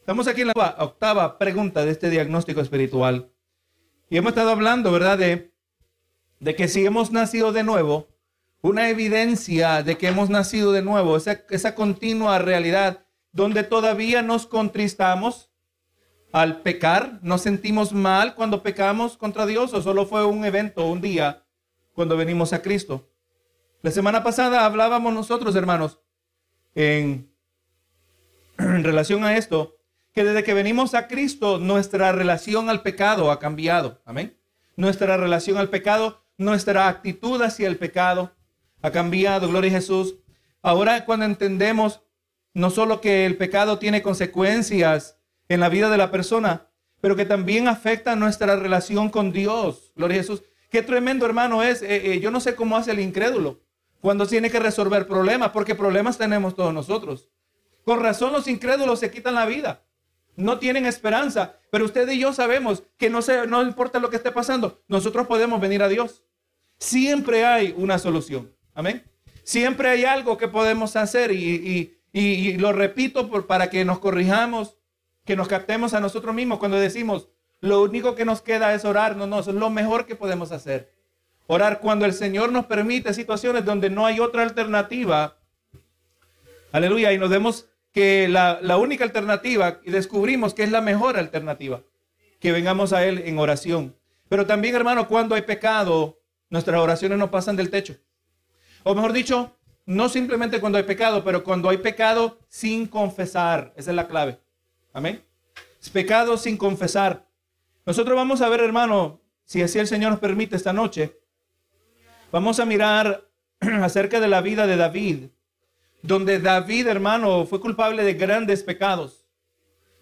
Estamos aquí en la octava pregunta de este diagnóstico espiritual. Y hemos estado hablando, ¿verdad? De, que si hemos nacido de nuevo, una evidencia de que hemos nacido de nuevo, esa, continua realidad donde todavía nos contristamos al pecar, nos sentimos mal cuando pecamos contra Dios o solo fue un evento, un día, cuando venimos a Cristo. La semana pasada hablábamos nosotros, hermanos, en relación a esto, que desde que venimos a Cristo, nuestra relación al pecado ha cambiado. Amén. Nuestra relación al pecado, nuestra actitud hacia el pecado ha cambiado. Gloria a Jesús. Ahora cuando entendemos no solo que el pecado tiene consecuencias en la vida de la persona, pero que también afecta nuestra relación con Dios. Gloria a Jesús. Qué tremendo hermano es. Eh, eh, yo no sé cómo hace el incrédulo cuando tiene que resolver problemas, porque problemas tenemos todos nosotros. Con razón los incrédulos se quitan la vida no tienen esperanza. Pero usted y yo sabemos que no, se, no importa lo que esté pasando, nosotros podemos venir a Dios. Siempre hay una solución. Amén. Siempre hay algo que podemos hacer y, lo repito por, para que nos corrijamos, que nos captemos a nosotros mismos cuando decimos, lo único que nos queda es orar. No, no, es lo mejor que podemos hacer. Orar cuando el Señor nos permite situaciones donde no hay otra alternativa. Aleluya. Y nos demos que la, única alternativa, y descubrimos que es la mejor alternativa, que vengamos a Él en oración. Pero también, hermano, cuando hay pecado, nuestras oraciones no pasan del techo. O mejor dicho, no simplemente cuando hay pecado, pero cuando hay pecado sin confesar. Esa es la clave. Amén. Pecado sin confesar. Nosotros vamos a ver, hermano, si así el Señor nos permite esta noche, vamos a mirar acerca de la vida de David donde David, hermano, fue culpable de grandes pecados.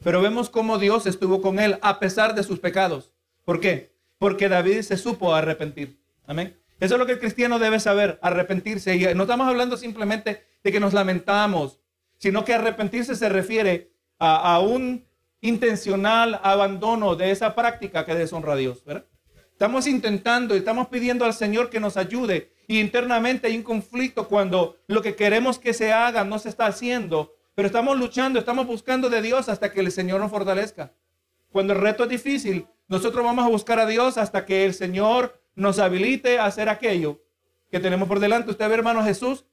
Pero vemos cómo Dios estuvo con él a pesar de sus pecados. ¿Por qué? Porque David se supo arrepentir. Amén. Eso es lo que el cristiano debe saber, arrepentirse. Y no estamos hablando simplemente de que nos lamentamos, sino que arrepentirse se refiere a, un intencional abandono de esa práctica que deshonra a Dios. Estamos intentando estamos pidiendo al Señor que nos ayude y internamente hay un conflicto cuando lo que queremos que se haga no se está haciendo. Pero estamos luchando, estamos buscando de Dios hasta que el Señor nos fortalezca. Cuando el reto es difícil, nosotros vamos a buscar a Dios hasta que el Señor nos habilite a hacer aquello que tenemos por delante. Usted ve, hermano Jesús,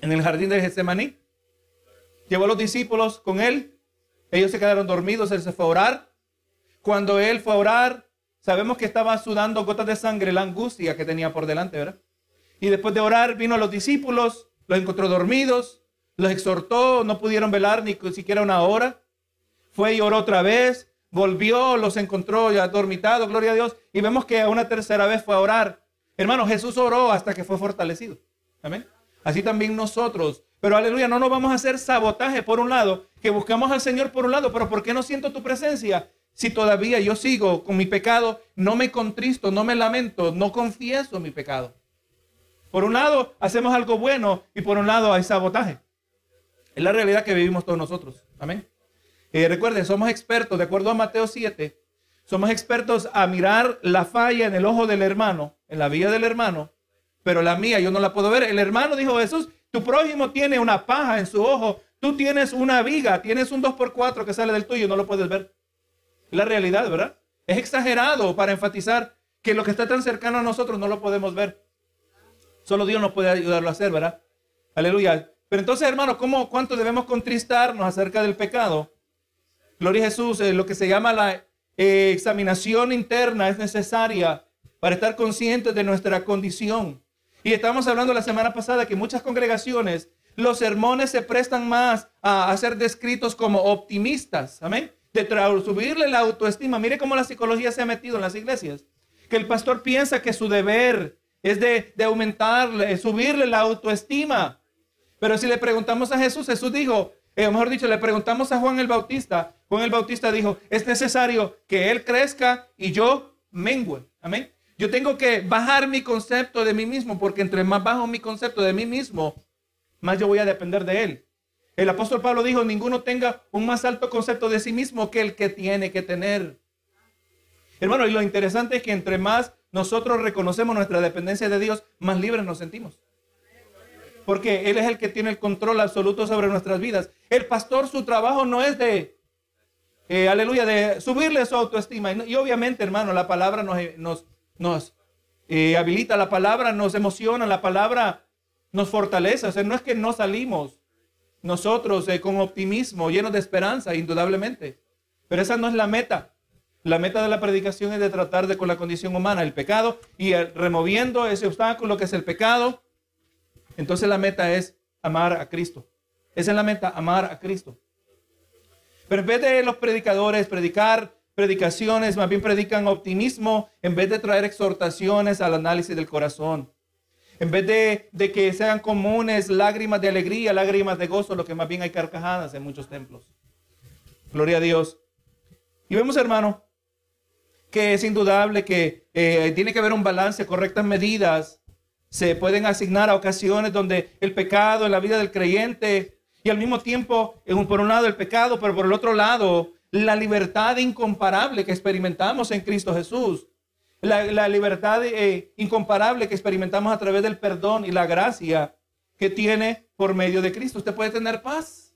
en el jardín de Getsemaní. Llevó a los discípulos con él. Ellos se quedaron dormidos, él se fue a orar. Cuando él fue a orar, sabemos que estaba sudando gotas de sangre, la angustia que tenía por delante, ¿verdad? Y después de orar vino a los discípulos, los encontró dormidos, los exhortó, no pudieron velar ni siquiera una hora. Fue y oró otra vez, volvió, los encontró ya dormitados, gloria a Dios. Y vemos que una tercera vez fue a orar. Hermano, Jesús oró hasta que fue fortalecido. Amén. Así también nosotros. Pero aleluya, no nos vamos a hacer sabotaje por un lado, que buscamos al Señor por un lado, pero ¿por qué no siento tu presencia? Si todavía yo sigo con mi pecado, no me contristo, no me lamento, no confieso mi pecado. Por un lado, hacemos algo bueno y por un lado hay sabotaje. Es la realidad que vivimos todos nosotros. Amén. Eh, recuerden, somos expertos, de acuerdo a Mateo 7, somos expertos a mirar la falla en el ojo del hermano, en la vida del hermano, pero la mía yo no la puedo ver. El hermano dijo Jesús, tu prójimo tiene una paja en su ojo, tú tienes una viga, tienes un 2x4 que sale del tuyo, no lo puedes ver. La realidad, ¿verdad? Es exagerado para enfatizar que lo que está tan cercano a nosotros no lo podemos ver. Solo Dios nos puede ayudarlo a hacer, ¿verdad? Aleluya. Pero entonces, hermano, ¿cómo, ¿cuánto debemos contristarnos acerca del pecado? Gloria a Jesús, eh, lo que se llama la eh, examinación interna es necesaria para estar conscientes de nuestra condición. Y estamos hablando la semana pasada que muchas congregaciones, los sermones se prestan más a ser descritos como optimistas. Amén. De subirle la autoestima. Mire cómo la psicología se ha metido en las iglesias. Que el pastor piensa que su deber es de, aumentarle, subirle la autoestima. Pero si le preguntamos a Jesús, Jesús dijo, eh, mejor dicho, le preguntamos a Juan el Bautista. Juan el Bautista dijo, es necesario que Él crezca y yo mengue. Amén. Yo tengo que bajar mi concepto de mí mismo, porque entre más bajo mi concepto de mí mismo, más yo voy a depender de Él. El apóstol Pablo dijo, ninguno tenga un más alto concepto de sí mismo que el que tiene que tener. Hermano, y lo interesante es que entre más nosotros reconocemos nuestra dependencia de Dios, más libres nos sentimos. Porque Él es el que tiene el control absoluto sobre nuestras vidas. El pastor, su trabajo no es de eh, aleluya, de subirle su autoestima. Y, obviamente, hermano, la palabra nos, nos, nos eh, habilita, la palabra nos emociona, la palabra nos fortalece. O sea, no es que no salimos nosotros eh, con optimismo, llenos de esperanza, indudablemente. Pero esa no es la meta. La meta de la predicación es de tratar de con la condición humana, el pecado, y removiendo ese obstáculo que es el pecado. Entonces la meta es amar a Cristo. Esa es la meta, amar a Cristo. Pero en vez de los predicadores predicar predicaciones, más bien predican optimismo, en vez de traer exhortaciones al análisis del corazón. En vez de, que sean comunes lágrimas de alegría, lágrimas de gozo, lo que más bien hay carcajadas en muchos templos. Gloria a Dios. Y vemos, hermano, que es indudable que eh, tiene que haber un balance, correctas medidas se pueden asignar a ocasiones donde el pecado en la vida del creyente y al mismo tiempo, por un lado el pecado, pero por el otro lado la libertad incomparable que experimentamos en Cristo Jesús. La, libertad eh, incomparable que experimentamos a través del perdón y la gracia que tiene por medio de Cristo. Usted puede tener paz.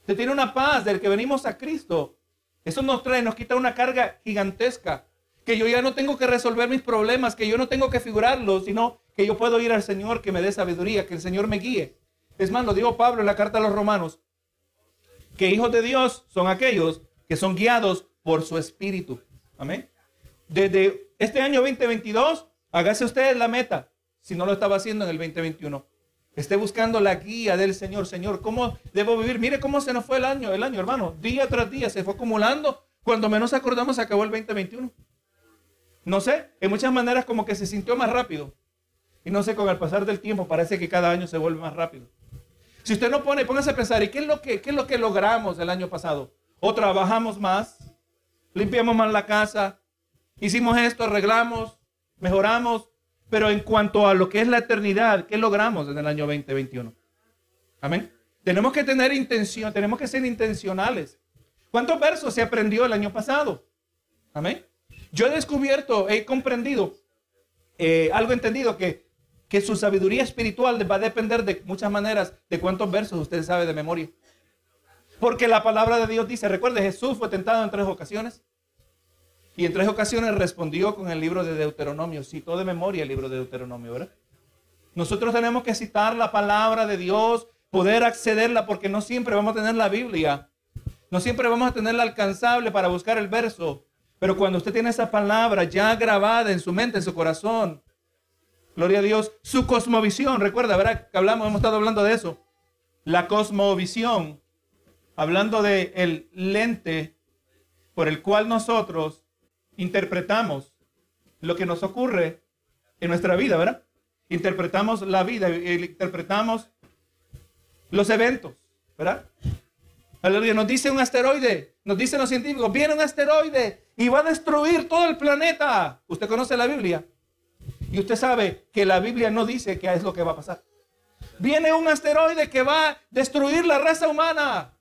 Usted tiene una paz del que venimos a Cristo. Eso nos trae, nos quita una carga gigantesca. Que yo ya no tengo que resolver mis problemas, que yo no tengo que figurarlos, sino que yo puedo ir al Señor que me dé sabiduría, que el Señor me guíe. Es más, lo dijo Pablo en la carta a los romanos, que hijos de Dios son aquellos que son guiados por su espíritu. Amén. Desde este año 2022, hágase usted la meta, si no lo estaba haciendo en el 2021. Esté buscando la guía del Señor. Señor, ¿cómo debo vivir? Mire cómo se nos fue el año, el año, hermano. Día tras día se fue acumulando. Cuando menos acordamos, acabó el 2021. No sé, en muchas maneras como que se sintió más rápido. Y no sé, con el pasar del tiempo parece que cada año se vuelve más rápido. Si usted no pone, póngase a pensar, ¿y qué es lo que, qué es lo que logramos el año pasado? O trabajamos más, limpiamos más la casa, hicimos esto, arreglamos, mejoramos, pero en cuanto a lo que es la eternidad, ¿qué logramos en el año 2021? Amén. Tenemos que tener intención, tenemos que ser intencionales. ¿Cuántos versos se aprendió el año pasado? Amén. Yo he descubierto, he comprendido, eh, algo entendido, que, que su sabiduría espiritual va a depender de muchas maneras de cuántos versos usted sabe de memoria. Porque la palabra de Dios dice, recuerde, Jesús fue tentado en tres ocasiones. Y en tres ocasiones respondió con el libro de Deuteronomio. Citó de memoria el libro de Deuteronomio, ¿verdad? Nosotros tenemos que citar la palabra de Dios, poder accederla, porque no siempre vamos a tener la Biblia. No siempre vamos a tenerla alcanzable para buscar el verso. Pero cuando usted tiene esa palabra ya grabada en su mente, en su corazón, gloria a Dios, su cosmovisión, recuerda, ¿verdad? Que hablamos, hemos estado hablando de eso. La cosmovisión, hablando de el lente por el cual nosotros interpretamos lo que nos ocurre en nuestra vida, ¿verdad? Interpretamos la vida, interpretamos los eventos, ¿verdad? Aleluya, nos dice un asteroide, nos dicen los científicos, viene un asteroide y va a destruir todo el planeta. Usted conoce la Biblia y usted sabe que la Biblia no dice qué es lo que va a pasar. Viene un asteroide que va a destruir la raza humana.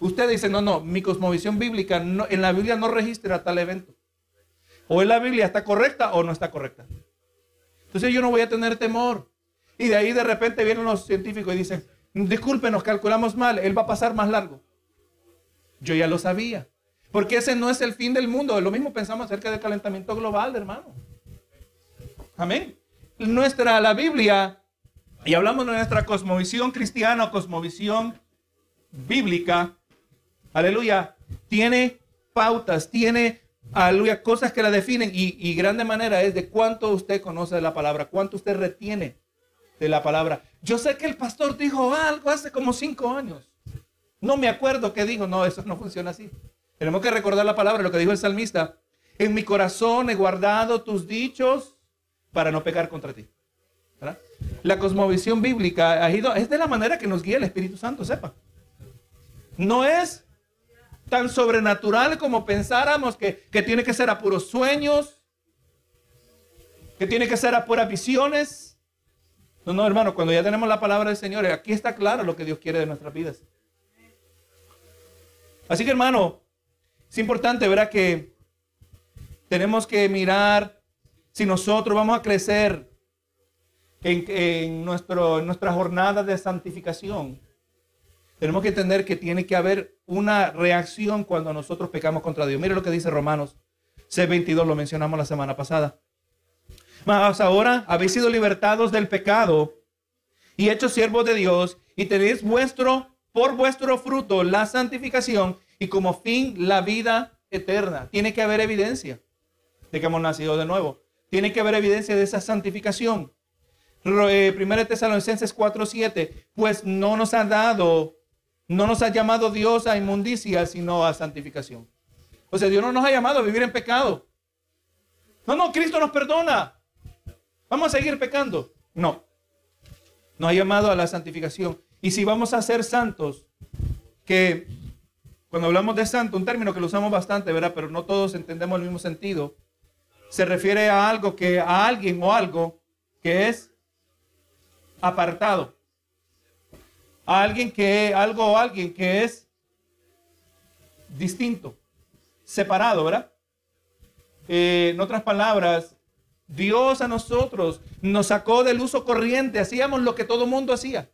Usted dice, no, no, mi cosmovisión bíblica en la Biblia no registra tal evento. O en la Biblia está correcta o no está correcta. Entonces yo no voy a tener temor. Y de ahí de repente vienen los científicos y dicen, disculpe, nos calculamos mal, él va a pasar más largo. Yo ya lo sabía. Porque ese no es el fin del mundo. Lo mismo pensamos acerca del calentamiento global, hermano. Amén. Nuestra, la Biblia, y hablamos de nuestra cosmovisión cristiana o cosmovisión bíblica, aleluya, tiene pautas, tiene, aleluya, cosas que la definen y, y grande manera es de cuánto usted conoce de la palabra, cuánto usted retiene de la palabra. Yo sé que el pastor dijo algo hace como cinco años. No me acuerdo qué dijo. No, eso no funciona así. Tenemos que recordar la palabra, lo que dijo el salmista. En mi corazón he guardado tus dichos para no pecar contra ti. La cosmovisión bíblica ha ido, es de la manera que nos guía el Espíritu Santo, sepa. No es tan sobrenatural como pensáramos que, que tiene que ser a puros sueños, que tiene que ser a puras visiones. No, no, hermano, cuando ya tenemos la palabra del Señor, aquí está claro lo que Dios quiere de nuestras vidas. Así que, hermano, es importante, ¿verdad? Que tenemos que mirar si nosotros vamos a crecer en, nuestro, en nuestra jornada de santificación Tenemos que entender que tiene que haber una reacción cuando nosotros pecamos contra Dios. Mire lo que dice Romanos C22, lo mencionamos la semana pasada. Mas ahora habéis sido libertados del pecado y hechos siervos de Dios y tenéis vuestro, por vuestro fruto la santificación y como fin la vida eterna. Tiene que haber evidencia de que hemos nacido de nuevo. Tiene que haber evidencia de esa santificación. Eh, Primera Tesalonicenses 4:7, pues no nos ha dado, no nos ha llamado Dios a inmundicia, sino a santificación. O sea, Dios no nos ha llamado a vivir en pecado. No, no, Cristo nos perdona. Vamos a seguir pecando. No. Nos ha llamado a la santificación. Y si vamos a ser santos, que cuando hablamos de santo, un término que lo usamos bastante, ¿verdad? Pero no todos entendemos el mismo sentido. Se refiere a algo que, a alguien o algo que es apartado. A alguien que, algo o alguien que es distinto, separado, ¿verdad? Eh, en otras palabras, Dios a nosotros nos sacó del uso corriente, hacíamos lo que todo mundo hacía.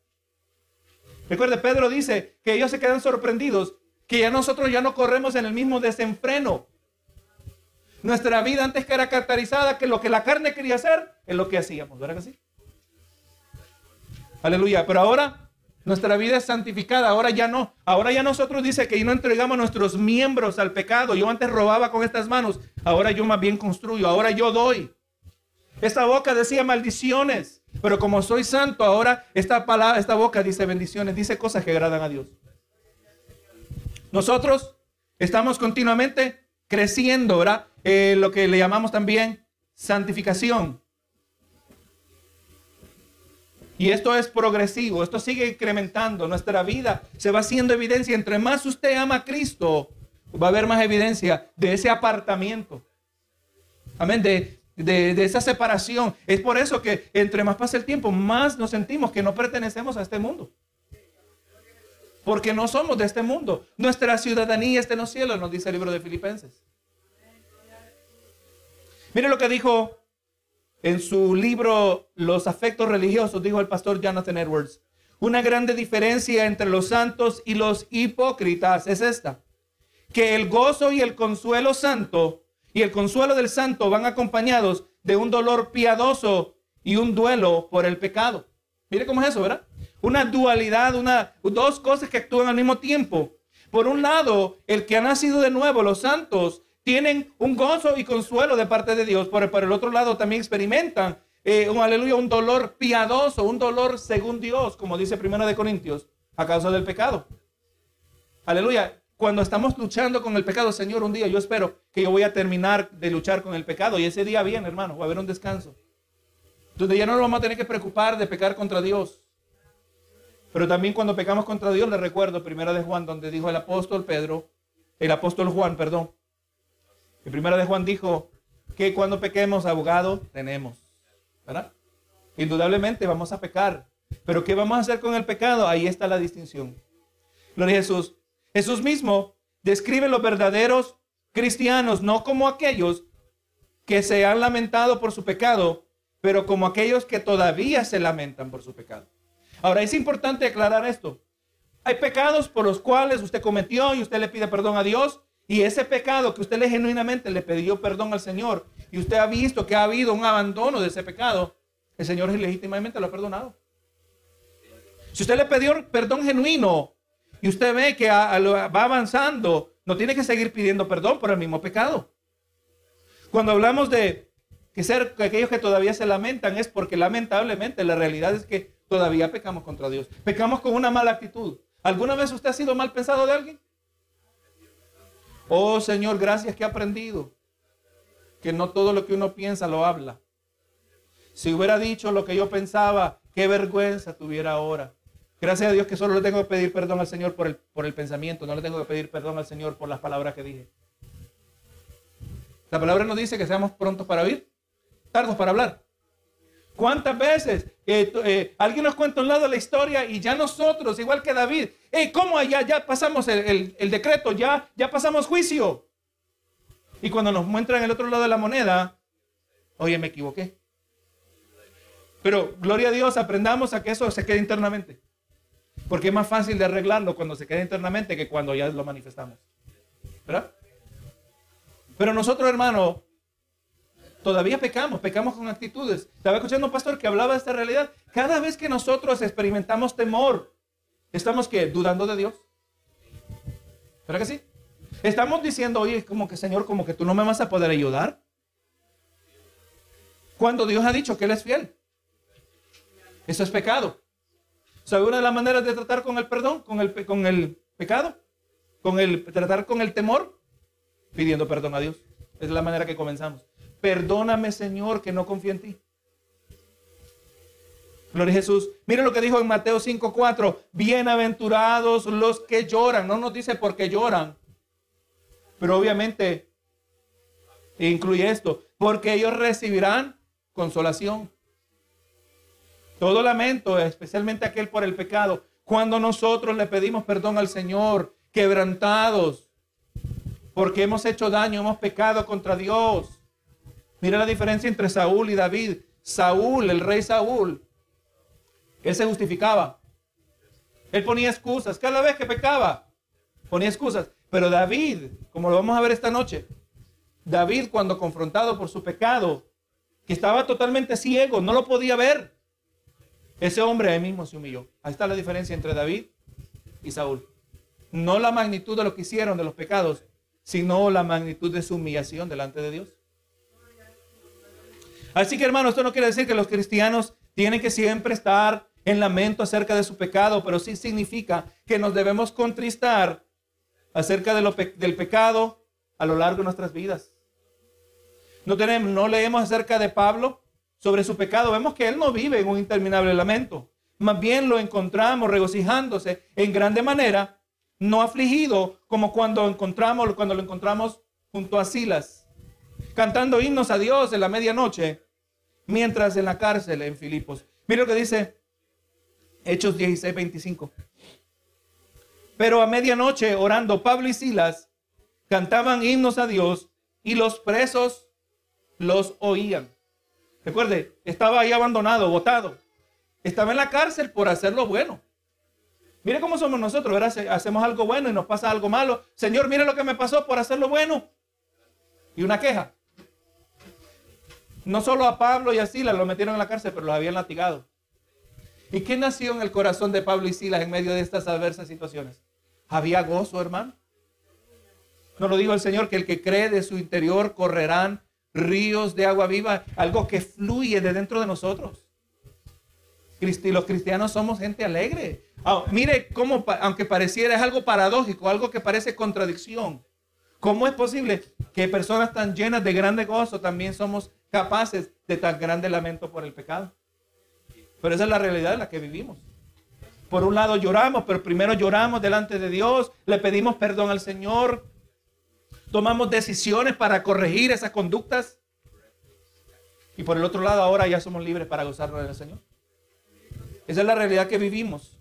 Recuerde, Pedro dice que ellos se quedan sorprendidos, que ya nosotros ya no corremos en el mismo desenfreno. Nuestra vida antes que era caracterizada que lo que la carne quería hacer es lo que hacíamos, ¿verdad que sí? Aleluya, pero ahora nuestra vida es santificada, ahora ya no. Ahora ya nosotros dice que no entregamos nuestros miembros al pecado. Yo antes robaba con estas manos, ahora yo más bien construyo, ahora yo doy. Esta boca decía maldiciones, pero como soy santo, ahora esta palabra, esta boca dice bendiciones, dice cosas que agradan a Dios. Nosotros estamos continuamente creciendo, ¿verdad? Eh, lo que le llamamos también santificación. Y esto es progresivo, esto sigue incrementando. Nuestra vida se va haciendo evidencia. Entre más usted ama a Cristo, va a haber más evidencia de ese apartamiento. Amén. De, esa separación. Es por eso que entre más pasa el tiempo, más nos sentimos que no pertenecemos a este mundo. Porque no somos de este mundo. Nuestra ciudadanía está en los cielos, nos dice el libro de Filipenses. Mire lo que dijo en su libro Los afectos religiosos, dijo el pastor Jonathan Edwards. Una grande diferencia entre los santos y los hipócritas es esta. Que el gozo y el consuelo santo y el consuelo del santo van acompañados de un dolor piadoso y un duelo por el pecado. Mire cómo es eso, ¿verdad? Una dualidad, una, dos cosas que actúan al mismo tiempo. Por un lado, el que ha nacido de nuevo, los santos, tienen un gozo y consuelo de parte de Dios. Por, por el otro lado, también experimentan eh, un aleluya, un dolor piadoso, un dolor según Dios, como dice Primera de Corintios, a causa del pecado. Aleluya cuando estamos luchando con el pecado, Señor, un día yo espero que yo voy a terminar de luchar con el pecado y ese día bien, hermano, va a haber un descanso. Donde ya no nos vamos a tener que preocupar de pecar contra Dios. Pero también cuando pecamos contra Dios, le recuerdo primera de Juan, donde dijo el apóstol Pedro, el apóstol Juan, perdón. En primera de Juan dijo que cuando pequemos, abogado tenemos. ¿Verdad? Indudablemente vamos a pecar. Pero ¿qué vamos a hacer con el pecado? Ahí está la distinción. Gloria a Jesús. Jesús mismo describe los verdaderos cristianos, no como aquellos que se han lamentado por su pecado, pero como aquellos que todavía se lamentan por su pecado. Ahora, es importante aclarar esto. Hay pecados por los cuales usted cometió y usted le pide perdón a Dios, y ese pecado que usted le genuinamente le pidió perdón al Señor, y usted ha visto que ha habido un abandono de ese pecado, el Señor legítimamente lo ha perdonado. Si usted le pidió perdón genuino y usted ve que va avanzando, no tiene que seguir pidiendo perdón por el mismo pecado. Cuando hablamos de que ser aquellos que todavía se lamentan es porque lamentablemente la realidad es que todavía pecamos contra Dios. Pecamos con una mala actitud. ¿Alguna vez usted ha sido mal pensado de alguien? Oh Señor, gracias que he aprendido que no todo lo que uno piensa lo habla. Si hubiera dicho lo que yo pensaba, qué vergüenza tuviera ahora. Gracias a Dios que solo le tengo que pedir perdón al Señor por el, por el pensamiento, no le tengo que pedir perdón al Señor por las palabras que dije. La palabra nos dice que seamos prontos para oír, tardos para hablar. ¿Cuántas veces eh, eh, alguien nos cuenta un lado de la historia y ya nosotros, igual que David, ¿cómo allá ya pasamos el, el, decreto, ya, ya pasamos juicio? Y cuando nos muestran el otro lado de la moneda, oye, me equivoqué. Pero gloria a Dios, aprendamos a que eso se quede internamente. Porque es más fácil de arreglarlo cuando se queda internamente que cuando ya lo manifestamos. ¿Verdad? Pero nosotros, hermano, todavía pecamos, pecamos con actitudes. Estaba escuchando un pastor que hablaba de esta realidad. Cada vez que nosotros experimentamos temor, estamos que dudando de Dios. ¿Verdad que sí? Estamos diciendo, oye, como que Señor, como que tú no me vas a poder ayudar. Cuando Dios ha dicho que Él es fiel. Eso es pecado. ¿Sabe una de las maneras de tratar con el perdón, con el, con el pecado? Con el tratar con el temor, pidiendo perdón a Dios. Es la manera que comenzamos. Perdóname, Señor, que no confío en ti. Gloria a Jesús. Mire lo que dijo en Mateo 5:4. Bienaventurados los que lloran. No nos dice por qué lloran. Pero obviamente incluye esto. Porque ellos recibirán consolación. Todo lamento, especialmente aquel por el pecado, cuando nosotros le pedimos perdón al Señor, quebrantados, porque hemos hecho daño, hemos pecado contra Dios. Mira la diferencia entre Saúl y David. Saúl, el rey Saúl, él se justificaba. Él ponía excusas. Cada vez que pecaba, ponía excusas. Pero David, como lo vamos a ver esta noche, David cuando confrontado por su pecado, que estaba totalmente ciego, no lo podía ver. Ese hombre ahí mismo se humilló. Ahí está la diferencia entre David y Saúl. No la magnitud de lo que hicieron de los pecados, sino la magnitud de su humillación delante de Dios. Así que hermano, esto no quiere decir que los cristianos tienen que siempre estar en lamento acerca de su pecado, pero sí significa que nos debemos contristar acerca de del pecado a lo largo de nuestras vidas. No, leemos acerca de Pablo sobre su pecado, vemos que él no vive en un interminable lamento. Más bien lo encontramos regocijándose en grande manera, no afligido como cuando cuando lo encontramos junto a Silas, cantando himnos a Dios en la medianoche, mientras en la cárcel en Filipos. Mira lo que dice Hechos 16, 25. Pero a medianoche, orando, Pablo y Silas cantaban himnos a Dios y los presos los oían. Recuerde, estaba ahí abandonado, botado. Estaba en la cárcel por hacer lo bueno. Mire cómo somos nosotros, ¿verdad? Hacemos algo bueno y nos pasa algo malo. Señor, mire lo que me pasó por hacer lo bueno. Y una queja. No solo a Pablo y a Silas lo metieron en la cárcel, pero los habían latigado. ¿Y qué nació en el corazón de Pablo y Silas en medio de estas adversas situaciones? Había gozo, hermano. No lo dijo el Señor que el que cree de su interior correrán ríos de agua viva, algo que fluye de dentro de nosotros. Los cristianos somos gente alegre. Ah, mire cómo, aunque pareciera es algo paradójico, algo que parece contradicción. ¿Cómo es posible que personas tan llenas de grande gozo también somos capaces de tan grande lamento por el pecado? Pero esa es la realidad en la que vivimos. Por un lado lloramos, pero primero lloramos delante de Dios, le pedimos perdón al Señor, tomamos decisiones para corregir esas conductas. Y por el otro lado, ahora ya somos libres para gozarnos del Señor. Esa es la realidad que vivimos.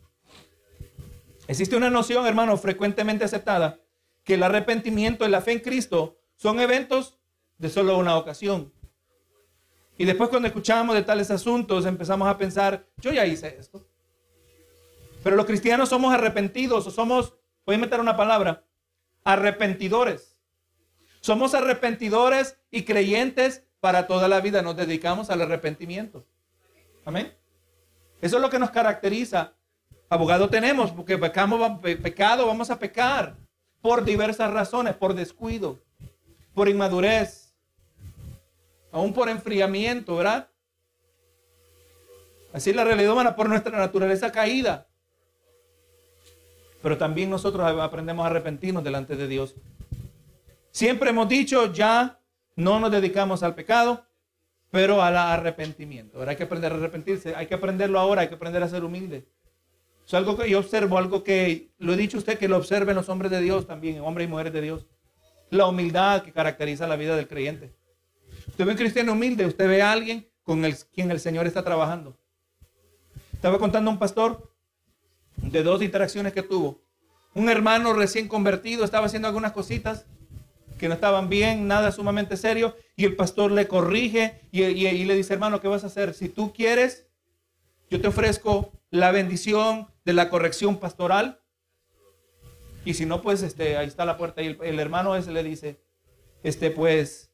Existe una noción, hermano, frecuentemente aceptada, que el arrepentimiento y la fe en Cristo son eventos de solo una ocasión. Y después cuando escuchamos de tales asuntos empezamos a pensar, yo ya hice esto. Pero los cristianos somos arrepentidos o somos, voy a meter una palabra, arrepentidores. Somos arrepentidores y creyentes para toda la vida. Nos dedicamos al arrepentimiento. Amén. Eso es lo que nos caracteriza. Abogado tenemos porque pecamos, pecado, vamos a pecar por diversas razones, por descuido, por inmadurez, aún por enfriamiento, ¿verdad? Así es la realidad humana por nuestra naturaleza caída. Pero también nosotros aprendemos a arrepentirnos delante de Dios. Siempre hemos dicho, ya no nos dedicamos al pecado, pero al arrepentimiento. Ahora hay que aprender a arrepentirse, hay que aprenderlo ahora, hay que aprender a ser humilde. Es algo que yo observo, algo que lo he dicho usted que lo observen los hombres de Dios también, hombres y mujeres de Dios. La humildad que caracteriza la vida del creyente. Usted ve un cristiano humilde, usted ve a alguien con el, quien el Señor está trabajando. Estaba contando a un pastor de dos interacciones que tuvo. Un hermano recién convertido estaba haciendo algunas cositas que no estaban bien, nada sumamente serio, y el pastor le corrige y, le dice, hermano, ¿qué vas a hacer? Si tú quieres, yo te ofrezco la bendición de la corrección pastoral. Y si no, pues este, ahí está la puerta y el, el hermano ese le dice, este, pues,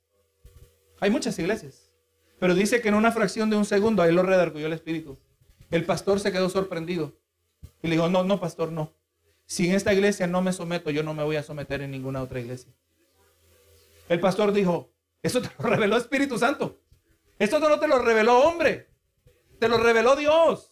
hay muchas iglesias. Pero dice que en una fracción de un segundo, ahí lo redarguyó el Espíritu. El pastor se quedó sorprendido. Y le dijo, no, no, pastor, no. Si en esta iglesia no me someto, yo no me voy a someter en ninguna otra iglesia. El pastor dijo, eso te lo reveló Espíritu Santo. Esto no te lo reveló hombre. Te lo reveló Dios.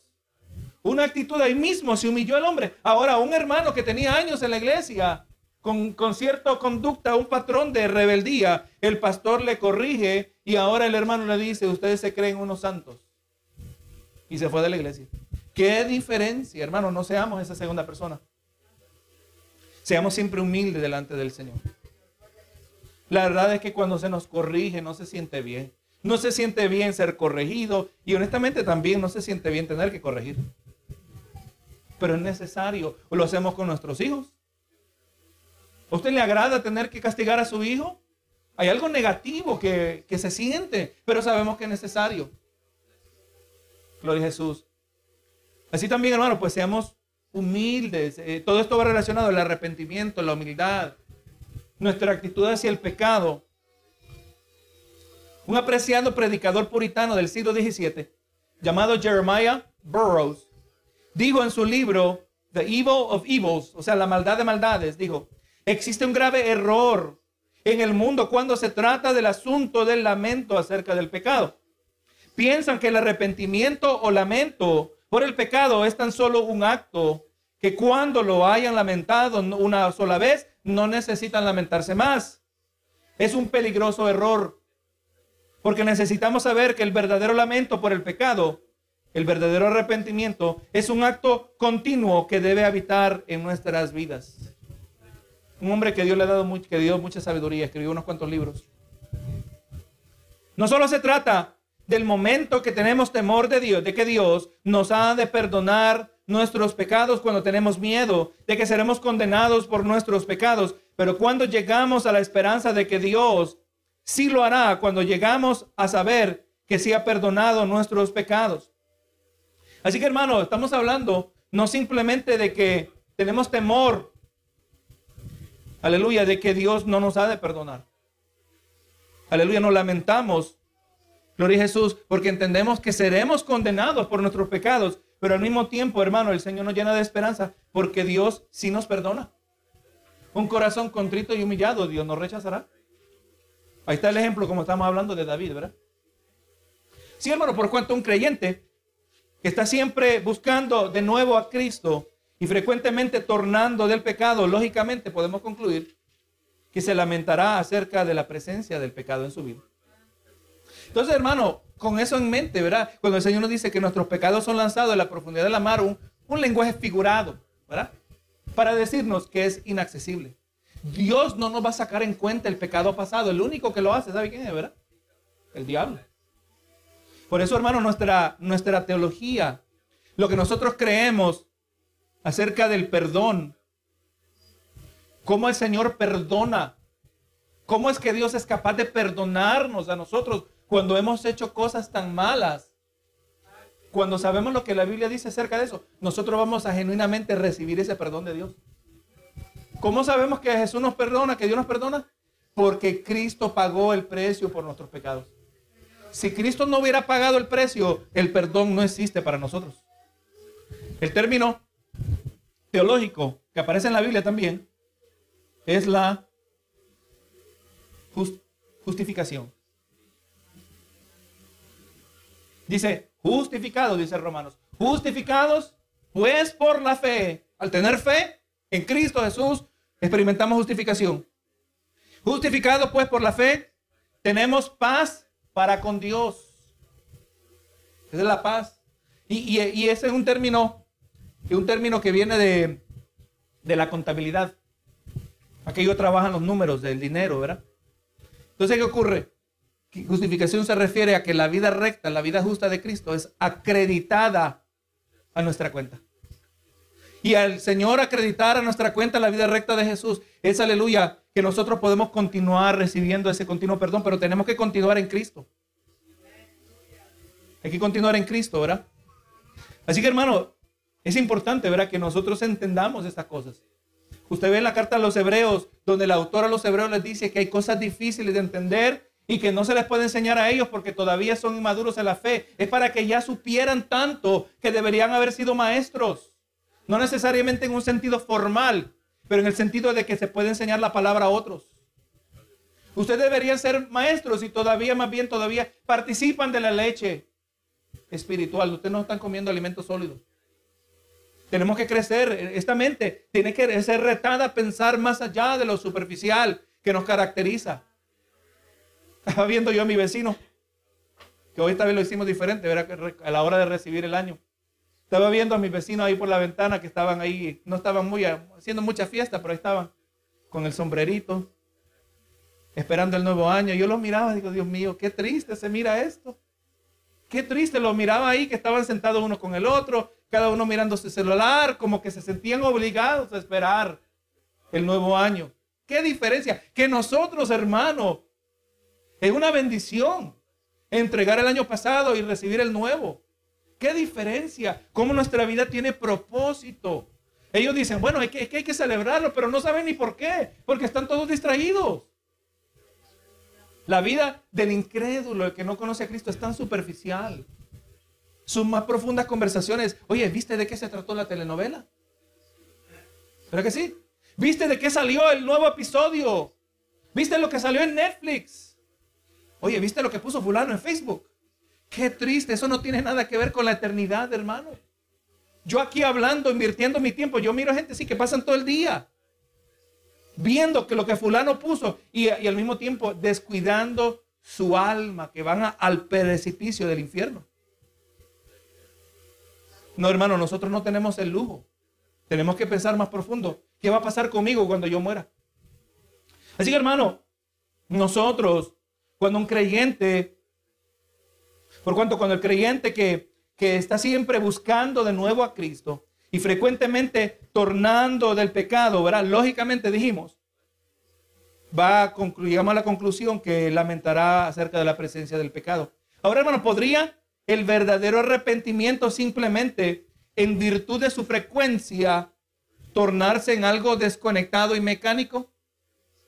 Una actitud ahí mismo se humilló el hombre. Ahora, un hermano que tenía años en la iglesia, con, cierta conducta, un patrón de rebeldía, el pastor le corrige y ahora el hermano le dice, ustedes se creen unos santos. Y se fue de la iglesia. ¿Qué diferencia, hermano? No seamos esa segunda persona. Seamos siempre humildes delante del Señor. La verdad es que cuando se nos corrige no se siente bien. No se siente bien ser corregido y honestamente también no se siente bien tener que corregir. Pero es necesario. Lo hacemos con nuestros hijos. ¿A usted le agrada tener que castigar a su hijo? Hay algo negativo que, que se siente, pero sabemos que es necesario. Gloria a Jesús. Así también, hermano, pues seamos humildes. Eh, todo esto va relacionado al arrepentimiento, la humildad, nuestra actitud hacia el pecado. Un apreciado predicador puritano del siglo XVII, llamado Jeremiah Burroughs, dijo en su libro The Evil of Evils, o sea, la maldad de maldades, dijo, existe un grave error en el mundo cuando se trata del asunto del lamento acerca del pecado. Piensan que el arrepentimiento o lamento por el pecado es tan solo un acto que cuando lo hayan lamentado una sola vez, no necesitan lamentarse más. Es un peligroso error, porque necesitamos saber que el verdadero lamento por el pecado, el verdadero arrepentimiento, es un acto continuo que debe habitar en nuestras vidas. Un hombre que Dios le ha dado que dio mucha sabiduría, escribió unos cuantos libros. No solo se trata del momento que tenemos temor de Dios, de que Dios nos ha de perdonar nuestros pecados cuando tenemos miedo de que seremos condenados por nuestros pecados, pero cuando llegamos a la esperanza de que Dios sí lo hará, cuando llegamos a saber que sí ha perdonado nuestros pecados. Así que hermano, estamos hablando no simplemente de que tenemos temor, aleluya, de que Dios no nos ha de perdonar. Aleluya, nos lamentamos Gloria a Jesús, porque entendemos que seremos condenados por nuestros pecados, pero al mismo tiempo, hermano, el Señor nos llena de esperanza, porque Dios sí nos perdona. Un corazón contrito y humillado, Dios nos rechazará. Ahí está el ejemplo, como estamos hablando de David, ¿verdad? Sí, hermano, por cuanto un creyente que está siempre buscando de nuevo a Cristo y frecuentemente tornando del pecado, lógicamente podemos concluir que se lamentará acerca de la presencia del pecado en su vida. Entonces, hermano, con eso en mente, ¿verdad? Cuando el Señor nos dice que nuestros pecados son lanzados en la profundidad de la mar, un, lenguaje figurado, ¿verdad? Para decirnos que es inaccesible. Dios no nos va a sacar en cuenta el pecado pasado. El único que lo hace, ¿sabe quién es, verdad? El diablo. Por eso, hermano, nuestra, nuestra teología, lo que nosotros creemos acerca del perdón, cómo el Señor perdona, cómo es que Dios es capaz de perdonarnos a nosotros cuando hemos hecho cosas tan malas, cuando sabemos lo que la Biblia dice acerca de eso, nosotros vamos a genuinamente recibir ese perdón de Dios. ¿Cómo sabemos que Jesús nos perdona, que Dios nos perdona? Porque Cristo pagó el precio por nuestros pecados. Si Cristo no hubiera pagado el precio, el perdón no existe para nosotros. El término teológico que aparece en la Biblia también es la justificación. Dice, justificados, dice Romanos. Justificados, pues por la fe. Al tener fe en Cristo Jesús, experimentamos justificación. Justificados, pues por la fe, tenemos paz para con Dios. Esa es la paz. Y, ese es un término, un término que viene de, de la contabilidad. Aquello trabajan los números del dinero, ¿verdad? Entonces, ¿qué ocurre? Justificación se refiere a que la vida recta, la vida justa de Cristo es acreditada a nuestra cuenta. Y al Señor acreditar a nuestra cuenta la vida recta de Jesús, es aleluya, que nosotros podemos continuar recibiendo ese continuo perdón, pero tenemos que continuar en Cristo. Hay que continuar en Cristo, ¿verdad? Así que hermano, Es importante, ¿verdad? Que nosotros entendamos estas cosas. Usted ve en la carta a los hebreos, donde el autor a los hebreos les dice que hay cosas difíciles de entender y que no se les puede enseñar a ellos porque todavía son inmaduros en la fe. Es para que ya supieran tanto que deberían haber sido maestros. No necesariamente en un sentido formal, pero en el sentido de que se puede enseñar la palabra a otros. Ustedes deberían ser maestros y todavía, más bien, todavía participan de la leche espiritual. Ustedes no están comiendo alimentos sólidos. Tenemos que crecer. Esta mente tiene que ser retada a pensar más allá de lo superficial que nos caracteriza. Estaba viendo yo a mi vecino, que hoy esta vez lo hicimos diferente, a la hora de recibir el año. Estaba viendo a mis vecinos ahí por la ventana que estaban ahí, no estaban muy haciendo mucha fiesta, pero ahí estaban con el sombrerito, esperando el nuevo año. Yo los miraba y digo, Dios mío, qué triste se mira esto. Qué triste, los miraba ahí que estaban sentados uno con el otro, cada uno mirando su celular, como que se sentían obligados a esperar el nuevo año. ¿Qué diferencia? Que nosotros, hermanos, es una bendición entregar el año pasado y recibir el nuevo. ¿Qué diferencia? ¿Cómo nuestra vida tiene propósito? Ellos dicen, bueno, es que, hay que celebrarlo, pero no saben ni por qué, porque están todos distraídos. La vida del incrédulo, el que no conoce a Cristo, es tan superficial. Sus más profundas conversaciones, oye, ¿viste de qué se trató la telenovela? ¿Verdad que sí? ¿Viste de qué salió el nuevo episodio? ¿Viste lo que salió en Netflix? Oye, ¿viste lo que puso fulano en Facebook? Qué triste, eso no tiene nada que ver con la eternidad, hermano. Yo aquí hablando, invirtiendo mi tiempo, yo miro gente así que pasan todo el día viendo que lo que fulano puso y, al mismo tiempo descuidando su alma, que van al precipicio del infierno. No, hermano, nosotros no tenemos el lujo. Tenemos que pensar más profundo. ¿Qué va a pasar conmigo cuando yo muera? Así que, hermano, nosotros, cuando un creyente por cuanto cuando el creyente que, está siempre buscando de nuevo a Cristo y frecuentemente tornando del pecado, ¿verdad? Lógicamente dijimos, va a llegamos a la conclusión que lamentará acerca de la presencia del pecado. Ahora, hermano, ¿podría el verdadero arrepentimiento simplemente en virtud de su frecuencia tornarse en algo desconectado y mecánico?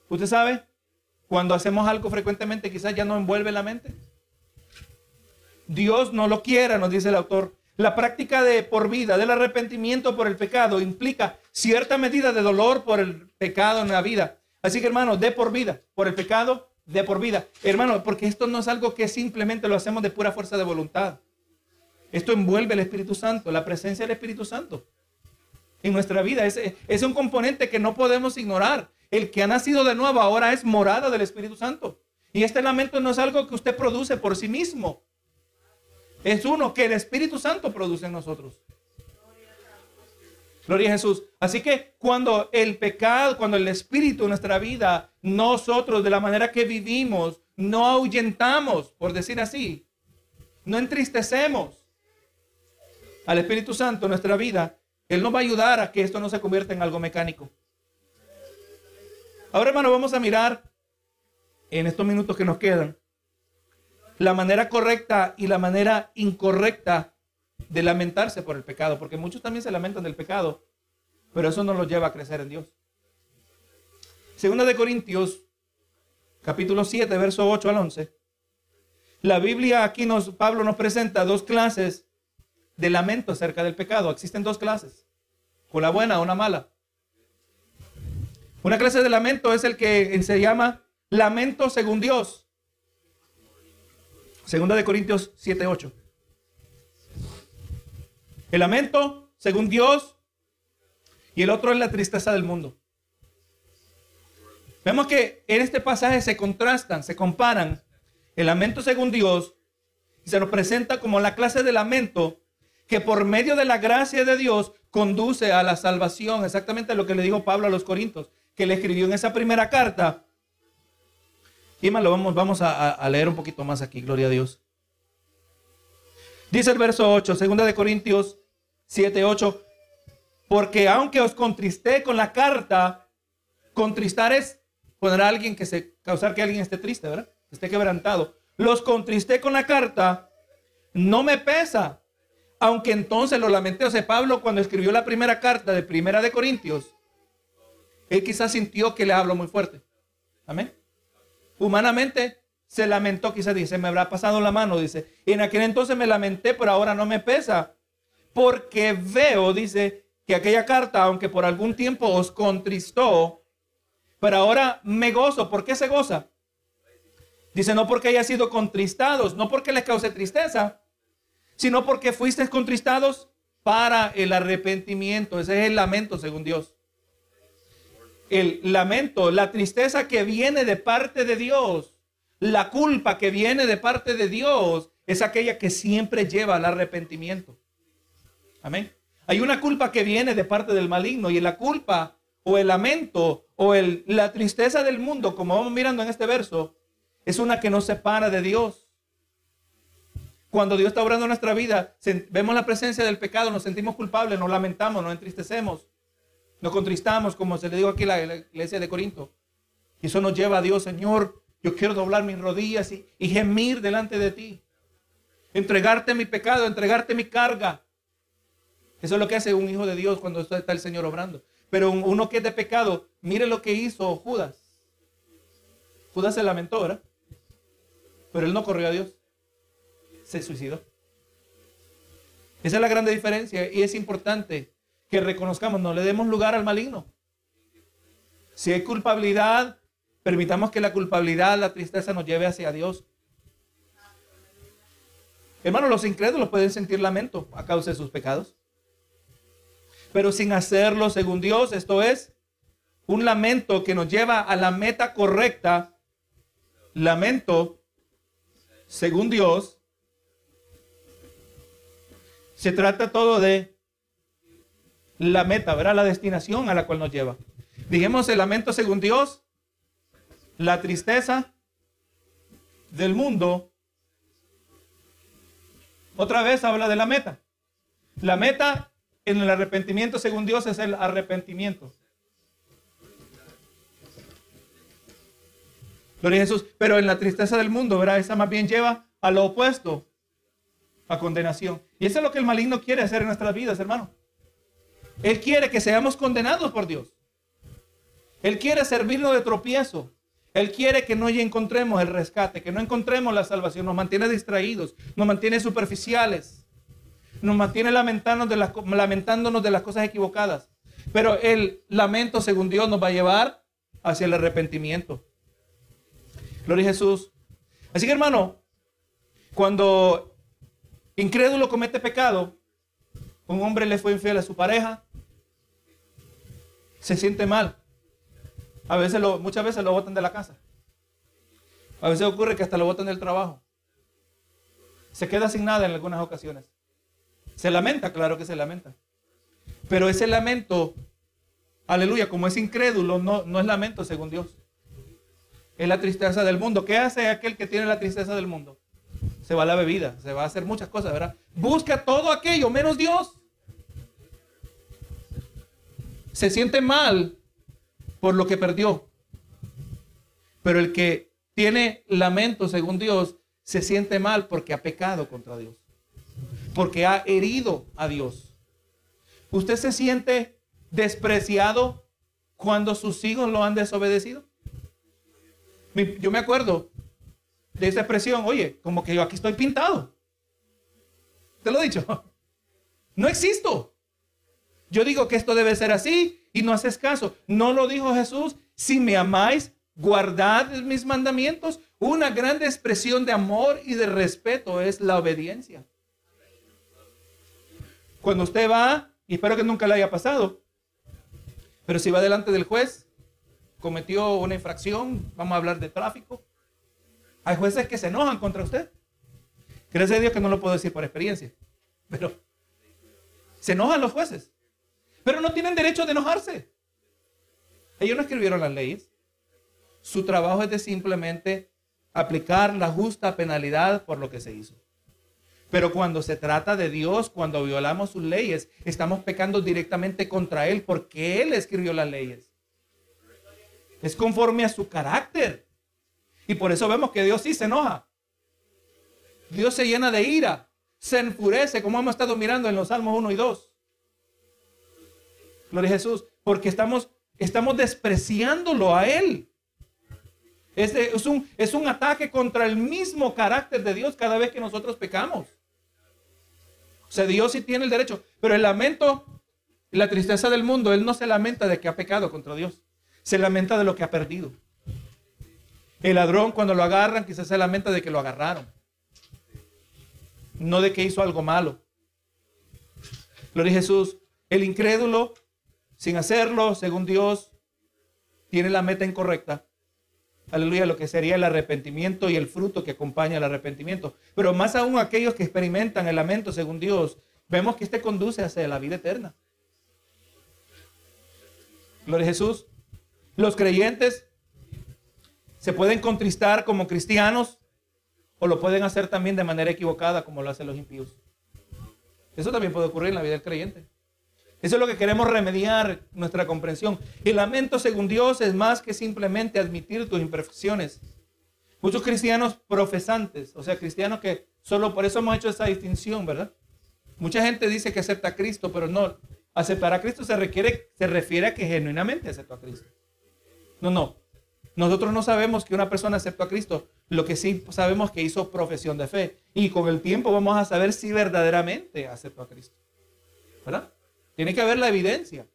¿Usted sabe? Cuando hacemos algo frecuentemente quizás ya no envuelve la mente. Dios no lo quiera, nos dice el autor. La práctica de por vida, del arrepentimiento por el pecado, implica cierta medida de dolor por el pecado en la vida. Así que hermano, de por vida, por el pecado, de por vida. Hermano, porque esto no es algo que simplemente lo hacemos de pura fuerza de voluntad. Esto envuelve el Espíritu Santo, la presencia del Espíritu Santo en nuestra vida. Es, es un componente que no podemos ignorar. El que ha nacido de nuevo ahora es morada del Espíritu Santo. Y este lamento no es algo que usted produce por sí mismo es uno que el Espíritu Santo produce en nosotros. Gloria a Jesús. Así que cuando el pecado, cuando el Espíritu en nuestra vida, nosotros de la manera que vivimos, no ahuyentamos, por decir así, no entristecemos al Espíritu Santo en nuestra vida, Él nos va a ayudar a que esto no se convierta en algo mecánico. Ahora, hermano, vamos a mirar en estos minutos que nos quedan la manera correcta y la manera incorrecta de lamentarse por el pecado, porque muchos también se lamentan del pecado, pero eso no los lleva a crecer en Dios. Segunda de Corintios, capítulo 7, verso 8 al 11. La Biblia aquí nos, Pablo nos presenta dos clases de lamento acerca del pecado. Existen dos clases, una buena o una mala. Una clase de lamento es el que se llama lamento según Dios. Segunda de Corintios 7, 8. El lamento, según Dios, y el otro es la tristeza del mundo. Vemos que en este pasaje se contrastan, se comparan el lamento según Dios y se nos presenta como la clase de lamento que por medio de la gracia de Dios conduce a la salvación. Exactamente lo que le dijo Pablo a los Corintios, que le escribió en esa primera carta y lo vamos, vamos a, leer un poquito más aquí, gloria a Dios. Dice el verso 8, segunda de Corintios 7, 8, porque aunque os contristé con la carta, contristar es poner a alguien que se, causar que alguien esté triste, ¿verdad? esté quebrantado. Los contristé con la carta, no me pesa. Aunque entonces lo lamenté. O sea, Pablo cuando escribió la primera carta de Primera de Corintios, él quizás sintió que le habló muy fuerte. Amén. Humanamente se lamentó, quizás dice, me habrá pasado la mano, dice. Y en aquel entonces me lamenté, pero ahora no me pesa. Porque veo, dice, que aquella carta, aunque por algún tiempo os contristó, pero ahora me gozo. ¿Por qué se goza? Dice, no porque haya sido contristados, no porque les cause tristeza, sino porque fuisteis contristados para el arrepentimiento. Ese es el lamento, según Dios. El lamento, la tristeza que viene de parte de Dios, la culpa que viene de parte de Dios, es aquella que siempre lleva al arrepentimiento. Amén. Hay una culpa que viene de parte del maligno y la culpa o el lamento o el, la tristeza del mundo, como vamos mirando en este verso, es una que nos separa de Dios. Cuando Dios está obrando nuestra vida, vemos la presencia del pecado, nos sentimos culpables, nos lamentamos, nos entristecemos, nos contristamos, como se le dijo aquí a la, iglesia de Corinto. Y eso nos lleva a Dios, Señor, yo quiero doblar mis rodillas y, y gemir delante de ti. Entregarte mi pecado, entregarte mi carga. Eso es lo que hace un hijo de Dios cuando está el Señor obrando. Pero uno que es de pecado, mire lo que hizo Judas. Judas se lamentó, ¿verdad? Pero él no corrió a Dios. Se suicidó. Esa es la grande diferencia y es importante que reconozcamos, no le demos lugar al maligno. Si hay culpabilidad, permitamos que la culpabilidad, la tristeza nos lleve hacia Dios. Hermanos, los incrédulos pueden sentir lamento a causa de sus pecados. Pero sin hacerlo según Dios, esto es un lamento que nos lleva a la meta correcta. Lamento según Dios, se trata todo de la meta, ¿verdad? La destinación a la cual nos lleva. Dijimos el lamento según Dios, la tristeza del mundo. Otra vez habla de la meta. La meta en el arrepentimiento según Dios es el arrepentimiento. Gloria a Jesús. Pero en la tristeza del mundo, ¿verdad? Esa más bien lleva a lo opuesto, a condenación. Y eso es lo que el maligno quiere hacer en nuestras vidas, hermano. Él quiere que seamos condenados por Dios. Él quiere servirnos de tropiezo. Él quiere que no encontremos el rescate, que no encontremos la salvación. Nos mantiene distraídos, nos mantiene superficiales, nos mantiene lamentándonos de las, lamentándonos de las cosas equivocadas. Pero el lamento, según Dios, nos va a llevar hacia el arrepentimiento. Gloria a Jesús. Así que hermano, cuando incrédulo comete pecado, un hombre le fue infiel a su pareja, se siente mal. A veces lo, muchas veces lo botan de la casa. A veces ocurre que hasta lo botan del trabajo. Se queda sin nada en algunas ocasiones. Se lamenta, claro que se lamenta. Pero ese lamento, aleluya, como es incrédulo, no, no es lamento según Dios es la tristeza del mundo. ¿Qué hace aquel que tiene la tristeza del mundo? Se va a la bebida, se va a hacer muchas cosas, ¿verdad? Busca todo aquello menos Dios. Se siente mal por lo que perdió. Pero el que tiene lamento según Dios se siente mal porque ha pecado contra Dios. Porque ha herido a Dios. ¿Usted se siente despreciado cuando sus hijos lo han desobedecido? Yo me acuerdo de esa expresión, oye, como que yo aquí estoy pintado. Te lo he dicho. No existo. Yo digo que esto debe ser así y no haces caso. No lo dijo Jesús. Si me amáis, guardad mis mandamientos. Una gran expresión de amor y de respeto es la obediencia. Cuando usted va, y espero que nunca le haya pasado, pero si va delante del juez cometió una infracción, vamos a hablar de tráfico. Hay jueces que se enojan contra usted. Gracias a Dios que no lo puedo decir por experiencia. Pero se enojan los jueces. Pero no tienen derecho de enojarse. Ellos no escribieron las leyes. Su trabajo es de simplemente aplicar la justa penalidad por lo que se hizo. Pero cuando se trata de Dios, cuando violamos sus leyes, estamos pecando directamente contra Él porque Él escribió las leyes. Es conforme a su carácter. Y por eso vemos que Dios sí se enoja. Dios se llena de ira. se enfurece, como hemos estado mirando en los Salmos 1 y 2. Gloria a Jesús, porque estamos, estamos despreciándolo a Él. Es, un, es un ataque contra el mismo carácter de Dios cada vez que nosotros pecamos. O sea, Dios sí tiene el derecho, pero el lamento, la tristeza del mundo, Él no se lamenta de que ha pecado contra Dios, se lamenta de lo que ha perdido. El ladrón cuando lo agarran quizás se lamenta de que lo agarraron, no de que hizo algo malo. Gloria a Jesús. El incrédulo, sin hacerlo, según Dios, tiene la meta incorrecta aleluya, lo que sería el arrepentimiento y el fruto que acompaña el arrepentimiento. Pero más aún aquellos que experimentan el lamento según Dios, vemos que este conduce hacia la vida eterna. Gloria a Jesús. Los creyentes se pueden contristar como cristianos o lo pueden hacer también de manera equivocada como lo hacen los impíos. Eso también puede ocurrir en la vida del creyente. Eso es lo que queremos remediar nuestra comprensión. El lamento, según Dios, es más que simplemente admitir tus imperfecciones. Muchos cristianos profesantes, o sea, cristianos que solo por eso hemos hecho esa distinción, ¿verdad? Mucha gente dice que acepta a Cristo, pero no. Aceptar a Cristo se, requiere, se refiere a que genuinamente aceptó a Cristo. No, no. Nosotros no sabemos que una persona aceptó a Cristo. Lo que sí sabemos que hizo profesión de fe. Y con el tiempo vamos a saber si verdaderamente aceptó a Cristo. ¿Verdad? Tiene que haber la evidencia.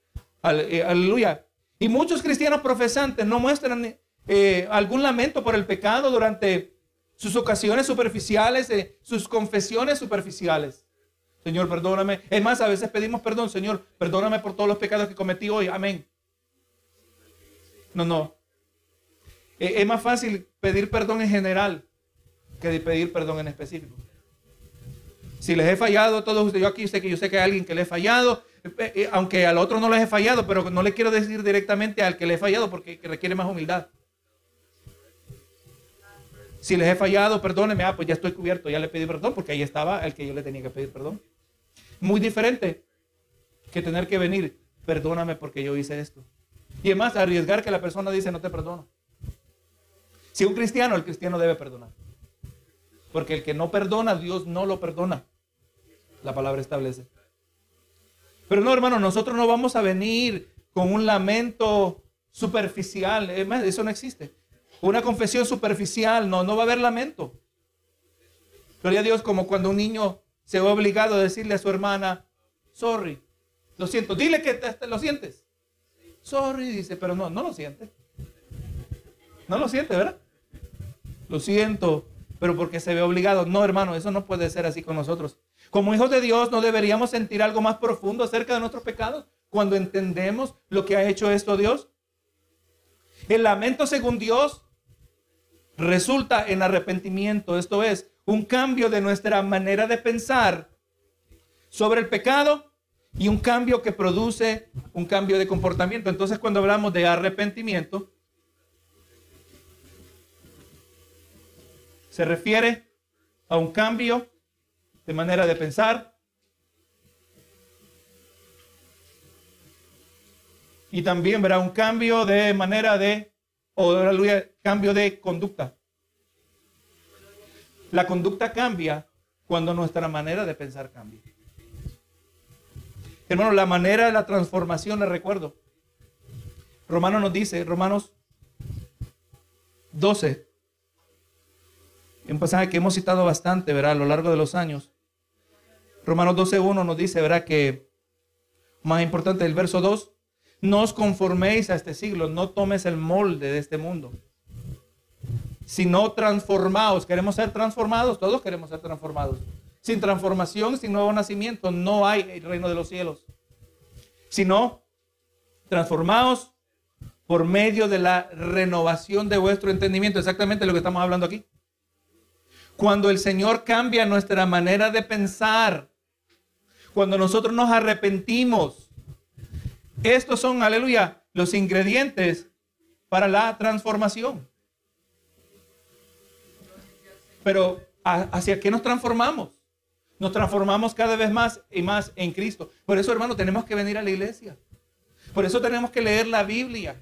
Eh, aleluya. Y muchos cristianos profesantes no muestran eh, algún lamento por el pecado durante sus ocasiones superficiales, eh, sus confesiones superficiales. Señor, perdóname. Es más, a veces pedimos perdón, Señor, perdóname por todos los pecados que cometí hoy. Amén. No, no. es más fácil pedir perdón en general que pedir perdón en específico. Si les he fallado a todos ustedes, yo aquí sé que yo sé que hay alguien que le he fallado, aunque al otro no les he fallado, pero no le quiero decir directamente al que le he fallado porque requiere más humildad. Si les he fallado, perdóneme, ah, pues ya estoy cubierto, ya le pedí perdón porque ahí estaba el que yo le tenía que pedir perdón. Muy diferente que tener que venir, perdóname porque yo hice esto. Y además, arriesgar que la persona dice no te perdono. Si un cristiano, el cristiano debe perdonar. Porque el que no perdona, Dios no lo perdona. La palabra establece. Pero no, hermano, nosotros no vamos a venir con un lamento superficial. Eso no existe. Una confesión superficial, no, no va a haber lamento. Gloria a Dios, como cuando un niño se ve obligado a decirle a su hermana, sorry, lo siento, dile que lo sientes. Sorry, dice, pero no, no lo siente. No lo siente, ¿verdad? Lo siento, pero porque se ve obligado. No, hermano, eso no puede ser así con nosotros. Como hijos de Dios no deberíamos sentir algo más profundo acerca de nuestros pecados cuando entendemos lo que ha hecho esto Dios. El lamento según Dios resulta en arrepentimiento, esto es, un cambio de nuestra manera de pensar sobre el pecado y un cambio que produce un cambio de comportamiento. Entonces cuando hablamos de arrepentimiento, se refiere a un cambio de manera de pensar. Y también verá un cambio de manera de, o cambio de conducta. La conducta cambia cuando nuestra manera de pensar cambia. Hermano, la manera de la transformación, le recuerdo. Romano nos dice, Romanos 12, un pasaje que hemos citado bastante, verá, a lo largo de los años. Romanos 12.1 nos dice, ¿verdad? Que más importante el verso 2, no os conforméis a este siglo, no tomes el molde de este mundo, sino transformaos. Queremos ser transformados, todos queremos ser transformados. Sin transformación, sin nuevo nacimiento, no hay el reino de los cielos. Sino, transformaos por medio de la renovación de vuestro entendimiento. Exactamente lo que estamos hablando aquí. Cuando el Señor cambia nuestra manera de pensar, cuando nosotros nos arrepentimos. Estos son, aleluya, los ingredientes para la transformación. Pero ¿hacia qué nos transformamos? Nos transformamos cada vez más y más en Cristo. Por eso, hermano, tenemos que venir a la iglesia. Por eso tenemos que leer la Biblia.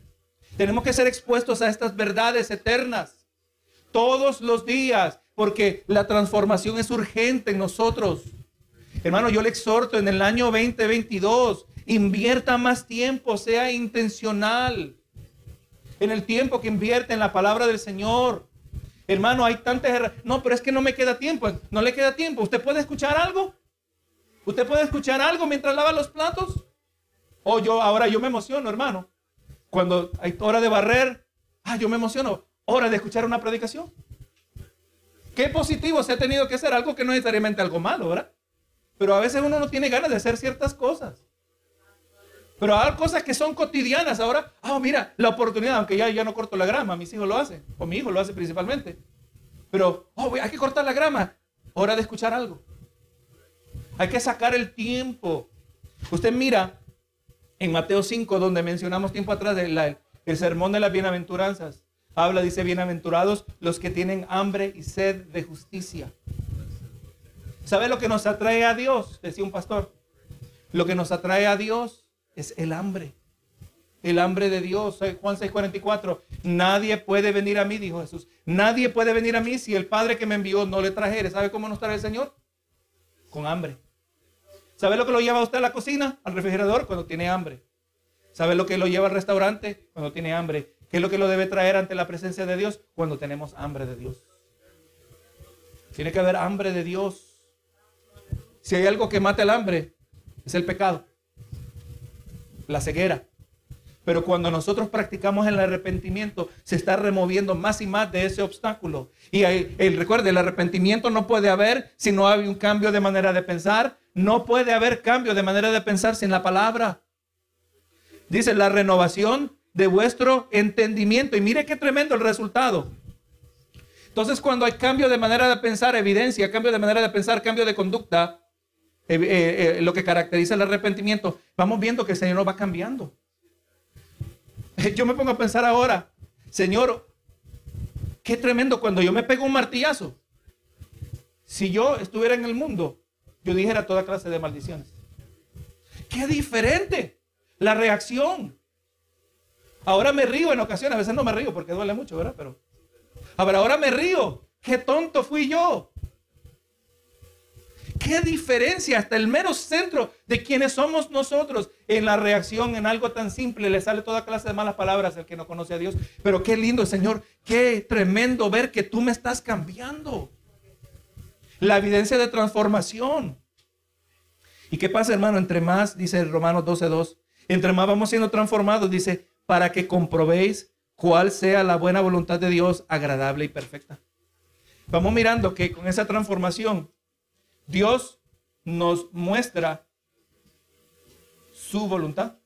Tenemos que ser expuestos a estas verdades eternas. Todos los días Porque la transformación es urgente en nosotros. Hermano, yo le exhorto en el año 2022, invierta más tiempo, sea intencional. En el tiempo que invierte en la palabra del Señor. Hermano, hay tantas... No, pero es que no me queda tiempo. No le queda tiempo. ¿Usted puede escuchar algo? ¿Usted puede escuchar algo mientras lava los platos? O yo, ahora yo me emociono, hermano. Cuando hay hora de barrer, ah, yo me emociono. Hora de escuchar una predicación. Qué positivo se ha tenido que hacer algo que no es necesariamente algo malo, ¿verdad? Pero a veces uno no tiene ganas de hacer ciertas cosas. Pero hay cosas que son cotidianas ahora. Ah, mira, la oportunidad, aunque ya, ya no corto la grama, mis hijos lo hacen, o mi hijo lo hace principalmente. Pero, oh, hay que cortar la grama. Hora de escuchar algo. Hay que sacar el tiempo. Usted mira en Mateo 5, donde mencionamos tiempo atrás el sermón de las bienaventuranzas. Habla, dice, bienaventurados los que tienen hambre y sed de justicia. ¿Sabe lo que nos atrae a Dios? Decía un pastor. Lo que nos atrae a Dios es el hambre. El hambre de Dios. Juan 6:44. Nadie puede venir a mí, dijo Jesús. Nadie puede venir a mí si el Padre que me envió no le trajere. ¿Sabe cómo nos trae el Señor? Con hambre. ¿Sabe lo que lo lleva usted a la cocina? Al refrigerador cuando tiene hambre. ¿Sabe lo que lo lleva al restaurante? Cuando tiene hambre. ¿Qué es lo que lo debe traer ante la presencia de Dios? Cuando tenemos hambre de Dios. Tiene que haber hambre de Dios. Si hay algo que mata el hambre, es el pecado la ceguera. Pero cuando nosotros practicamos el arrepentimiento, se está removiendo más y más de ese obstáculo. Y el, recuerde, el arrepentimiento no puede haber si no hay un cambio de manera de pensar. No puede haber cambio de manera de pensar sin la palabra. Dice la renovación de vuestro entendimiento. Y mire qué tremendo el resultado. Entonces, cuando hay cambio de manera de pensar, evidencia, cambio de manera de pensar, cambio de conducta, eh, eh, eh, lo que caracteriza el arrepentimiento, vamos viendo que el Señor nos va cambiando. Yo me pongo a pensar ahora, Señor, qué tremendo cuando yo me pego un martillazo. Si yo estuviera en el mundo, yo dijera toda clase de maldiciones. Qué diferente la reacción. Ahora me río en ocasiones, a veces no me río porque duele mucho, ¿verdad? Pero ahora, ahora me río. Qué tonto fui yo. ¿Qué diferencia hasta el mero centro de quienes somos nosotros en la reacción en algo tan simple? Le sale toda clase de malas palabras al que no conoce a Dios. Pero qué lindo, Señor. Qué tremendo ver que tú me estás cambiando. La evidencia de transformación. ¿Y qué pasa, hermano? Entre más, dice Romanos 12.2, entre más vamos siendo transformados, dice, para que comprobéis cuál sea la buena voluntad de Dios, agradable y perfecta. Vamos mirando que con esa transformación Dios nos muestra su voluntad.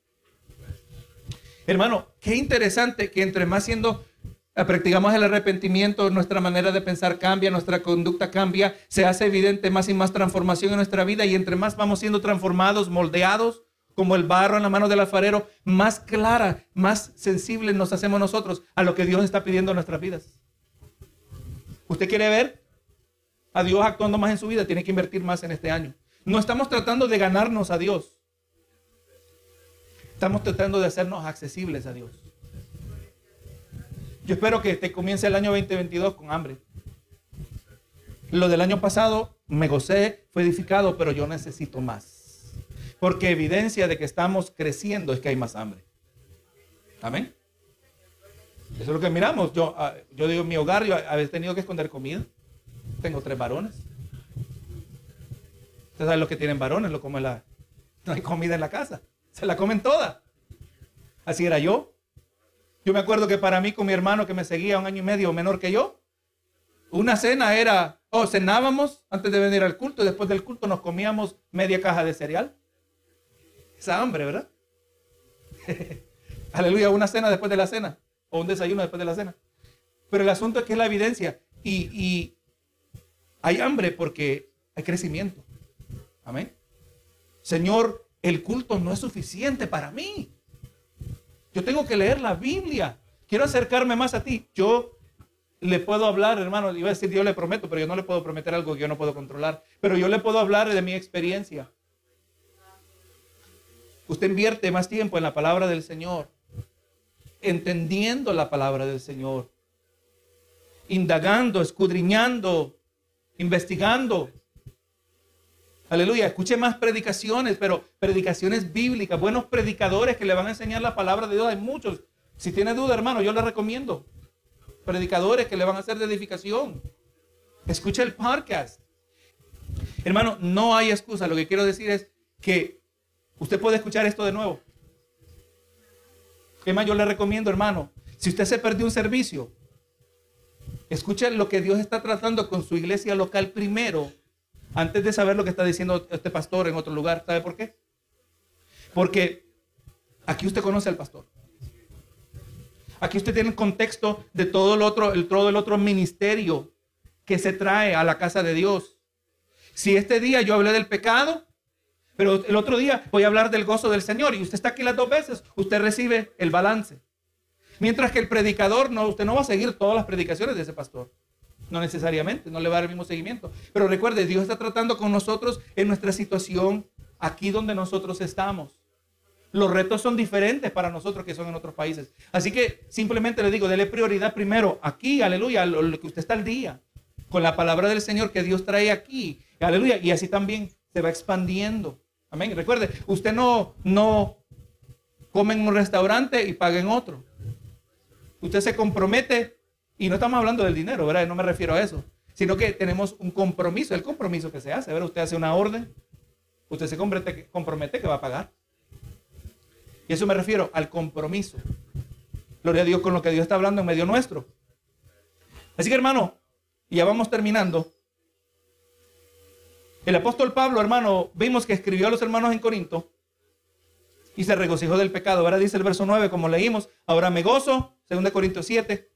Hermano, qué interesante que entre más siendo eh, practicamos el arrepentimiento, nuestra manera de pensar cambia, nuestra conducta cambia, se hace evidente más y más transformación en nuestra vida y entre más vamos siendo transformados, moldeados como el barro en la mano del alfarero, más clara, más sensible nos hacemos nosotros a lo que Dios está pidiendo en nuestras vidas. ¿Usted quiere ver a Dios actuando más en su vida, tiene que invertir más en este año. No estamos tratando de ganarnos a Dios. Estamos tratando de hacernos accesibles a Dios. Yo espero que te comience el año 2022 con hambre. Lo del año pasado me gocé, fue edificado, pero yo necesito más. Porque evidencia de que estamos creciendo es que hay más hambre. Amén. Eso es lo que miramos. Yo, ah, yo digo, mi hogar yo había tenido que esconder comida. Tengo tres varones. Ustedes saben lo que tienen varones, lo como la. No hay comida en la casa. Se la comen toda. Así era yo. Yo me acuerdo que para mí, con mi hermano que me seguía un año y medio menor que yo, una cena era, o oh, cenábamos antes de venir al culto, y después del culto nos comíamos media caja de cereal. Esa hambre, ¿verdad? Aleluya, una cena después de la cena, o un desayuno después de la cena. Pero el asunto es que es la evidencia. y, hay hambre porque hay crecimiento. Amén. Señor, el culto no es suficiente para mí. Yo tengo que leer la Biblia. Quiero acercarme más a ti. Yo le puedo hablar, hermano, iba a decir yo le prometo, pero yo no le puedo prometer algo que yo no puedo controlar. Pero yo le puedo hablar de mi experiencia. Usted invierte más tiempo en la palabra del Señor, entendiendo la palabra del Señor, indagando, escudriñando investigando. Aleluya, escuche más predicaciones, pero predicaciones bíblicas, buenos predicadores que le van a enseñar la palabra de Dios. Hay muchos. Si tiene duda, hermano, yo le recomiendo. Predicadores que le van a hacer de edificación. Escuche el podcast. Hermano, no hay excusa. Lo que quiero decir es que usted puede escuchar esto de nuevo. ¿Qué más yo le recomiendo, hermano? Si usted se perdió un servicio, escuche lo que Dios está tratando con su iglesia local primero antes de saber lo que está diciendo este pastor en otro lugar. ¿Sabe por qué? Porque aquí usted conoce al pastor. Aquí usted tiene el contexto de todo el otro, el, todo el otro ministerio que se trae a la casa de Dios. Si este día yo hablé del pecado, pero el otro día voy a hablar del gozo del Señor y usted está aquí las dos veces, usted recibe el balance. Mientras que el predicador, no, usted no va a seguir todas las predicaciones de ese pastor. No necesariamente, no le va a dar el mismo seguimiento. Pero recuerde, Dios está tratando con nosotros en nuestra situación aquí donde nosotros estamos. Los retos son diferentes para nosotros que son en otros países. Así que simplemente le digo, dele prioridad primero aquí, aleluya, lo, que usted está al día, con la palabra del Señor que Dios trae aquí, aleluya, y así también se va expandiendo. Amén. Recuerde, usted no, no come en un restaurante y paga en otro. Usted se compromete y no estamos hablando del dinero, ¿verdad? No me refiero a eso, sino que tenemos un compromiso, el compromiso que se hace. Usted hace una orden, usted se compromete, que va a pagar. Y eso me refiero al compromiso. Gloria a Dios con lo que Dios está hablando en medio nuestro. Así que hermano, ya vamos terminando. El apóstol Pablo, hermano, vimos que escribió a los hermanos en Corinto y se regocijó del pecado. Ahora dice el verso 9, como leímos, ahora me gozo, 2 Corintios 7,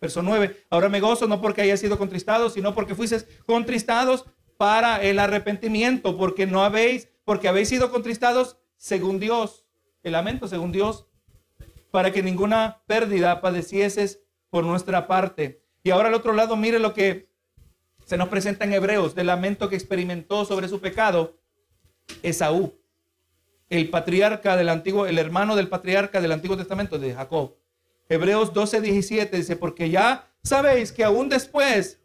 Verso 9. Ahora me gozo no porque haya sido contristado, sino porque fuisteis contristados para el arrepentimiento, porque no habéis, porque habéis sido contristados según Dios. El lamento según Dios, para que ninguna pérdida padecieses por nuestra parte. Y ahora al otro lado, mire lo que se nos presenta en Hebreos, del lamento que experimentó sobre su pecado Esaú, el patriarca del antiguo, el hermano del patriarca del Antiguo Testamento de Jacob. Hebreos 12, 17 dice, porque ya sabéis que aún después,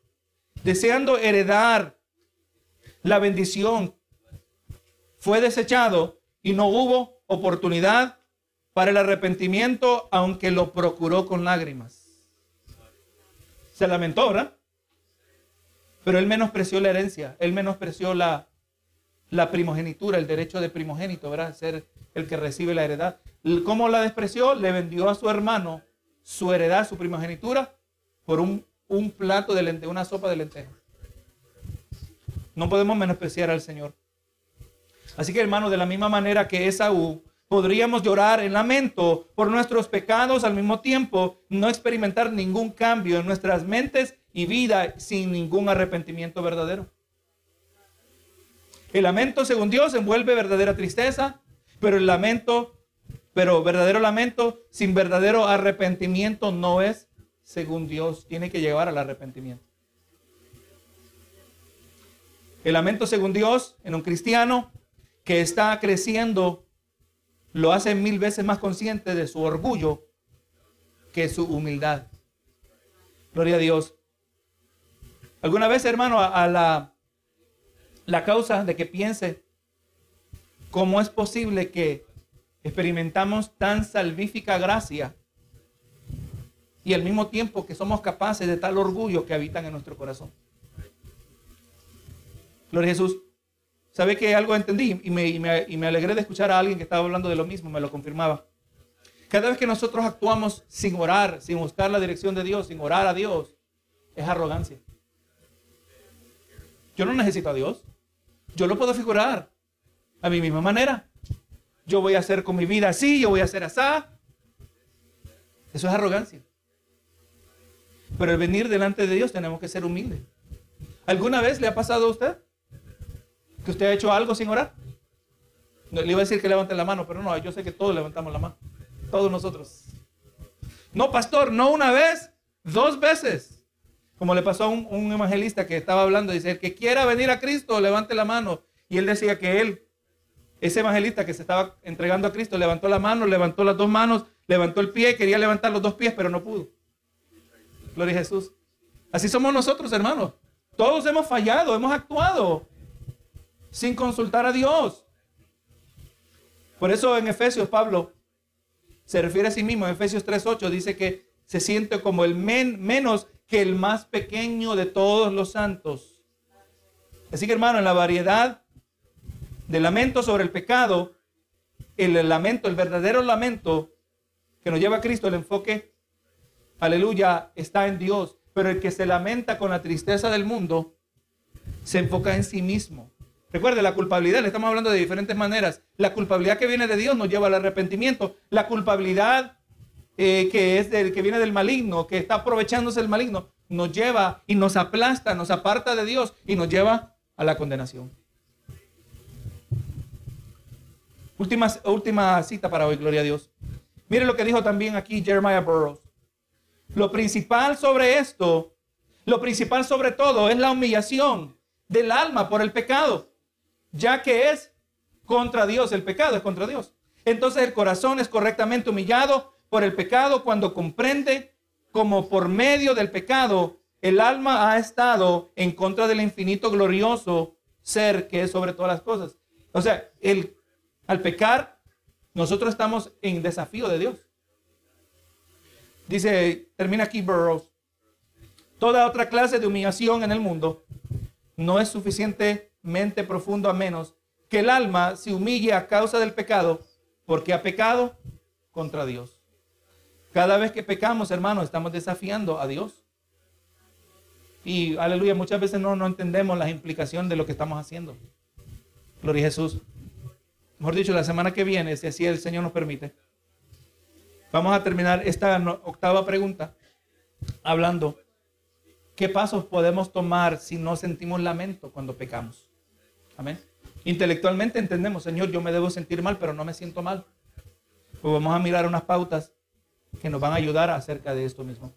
deseando heredar la bendición, fue desechado y no hubo oportunidad para el arrepentimiento, aunque lo procuró con lágrimas. Se lamentó, ¿verdad? Pero él menospreció la herencia, él menospreció la, la primogenitura, el derecho de primogénito, ¿verdad? Ser el que recibe la heredad. ¿Cómo la despreció? Le vendió a su hermano su heredad, su primogenitura, por un, plato de lentejas, una sopa de lentejas. No podemos menospreciar al Señor. Así que hermano, de la misma manera que Esaú, podríamos llorar en lamento por nuestros pecados al mismo tiempo, no experimentar ningún cambio en nuestras mentes y vida sin ningún arrepentimiento verdadero. El lamento, según Dios, envuelve verdadera tristeza, pero el lamento pero verdadero lamento sin verdadero arrepentimiento no es según Dios. Tiene que llevar al arrepentimiento. El lamento según Dios en un cristiano que está creciendo lo hace mil veces más consciente de su orgullo que su humildad. Gloria a Dios. ¿Alguna vez, hermano, a, la, la causa de que piense cómo es posible que experimentamos tan salvífica gracia y al mismo tiempo que somos capaces de tal orgullo que habitan en nuestro corazón. Gloria Jesús. ¿Sabe que algo entendí? Y me, y, me, y me alegré de escuchar a alguien que estaba hablando de lo mismo, me lo confirmaba. Cada vez que nosotros actuamos sin orar, sin buscar la dirección de Dios, sin orar a Dios, es arrogancia. Yo no necesito a Dios. Yo lo puedo figurar a mi misma manera yo voy a hacer con mi vida así, yo voy a hacer así. Eso es arrogancia. Pero el venir delante de Dios tenemos que ser humildes. ¿Alguna vez le ha pasado a usted que usted ha hecho algo sin orar? le iba a decir que levante la mano, pero no, yo sé que todos levantamos la mano. Todos nosotros. No, pastor, no una vez, dos veces. Como le pasó a un, un evangelista que estaba hablando, dice, el que quiera venir a Cristo, levante la mano. Y él decía que él ese evangelista que se estaba entregando a Cristo levantó la mano, levantó las dos manos, levantó el pie, quería levantar los dos pies, pero no pudo. Gloria a Jesús. Así somos nosotros, hermanos. Todos hemos fallado, hemos actuado sin consultar a Dios. Por eso en Efesios Pablo se refiere a sí mismo, en Efesios 3.8 dice que se siente como el menos que el más pequeño de todos los santos. Así que hermano, en la variedad de lamento sobre el pecado, el lamento, el verdadero lamento que nos lleva a Cristo, el enfoque, aleluya, está en Dios. Pero el que se lamenta con la tristeza del mundo, se enfoca en sí mismo. Recuerde, la culpabilidad, le estamos hablando de diferentes maneras. La culpabilidad que viene de Dios nos lleva al arrepentimiento. La culpabilidad eh, que es del que viene del maligno, que está aprovechándose del maligno, nos lleva y nos aplasta, nos aparta de Dios y nos lleva a la condenación. Última, última cita para hoy, gloria a Dios. Mire lo que dijo también aquí Jeremiah Burroughs. Lo principal sobre esto, lo principal sobre todo es la humillación del alma por el pecado, ya que es contra Dios, el pecado es contra Dios. Entonces el corazón es correctamente humillado por el pecado cuando comprende como por medio del pecado el alma ha estado en contra del infinito glorioso ser que es sobre todas las cosas. O sea, el, al pecar, nosotros estamos en desafío de Dios. Dice, termina aquí Burroughs. Toda otra clase de humillación en el mundo no es suficientemente profundo a menos que el alma se humille a causa del pecado, porque ha pecado contra Dios. Cada vez que pecamos, hermanos, estamos desafiando a Dios. Y aleluya, muchas veces no, no entendemos las implicaciones de lo que estamos haciendo. Gloria a Jesús. Mejor dicho, la semana que viene, si así el Señor nos permite, vamos a terminar esta octava pregunta hablando qué pasos podemos tomar si no sentimos lamento cuando pecamos. Amén. Intelectualmente entendemos, Señor, yo me debo sentir mal, pero no me siento mal. Pues vamos a mirar unas pautas que nos van a ayudar acerca de esto mismo.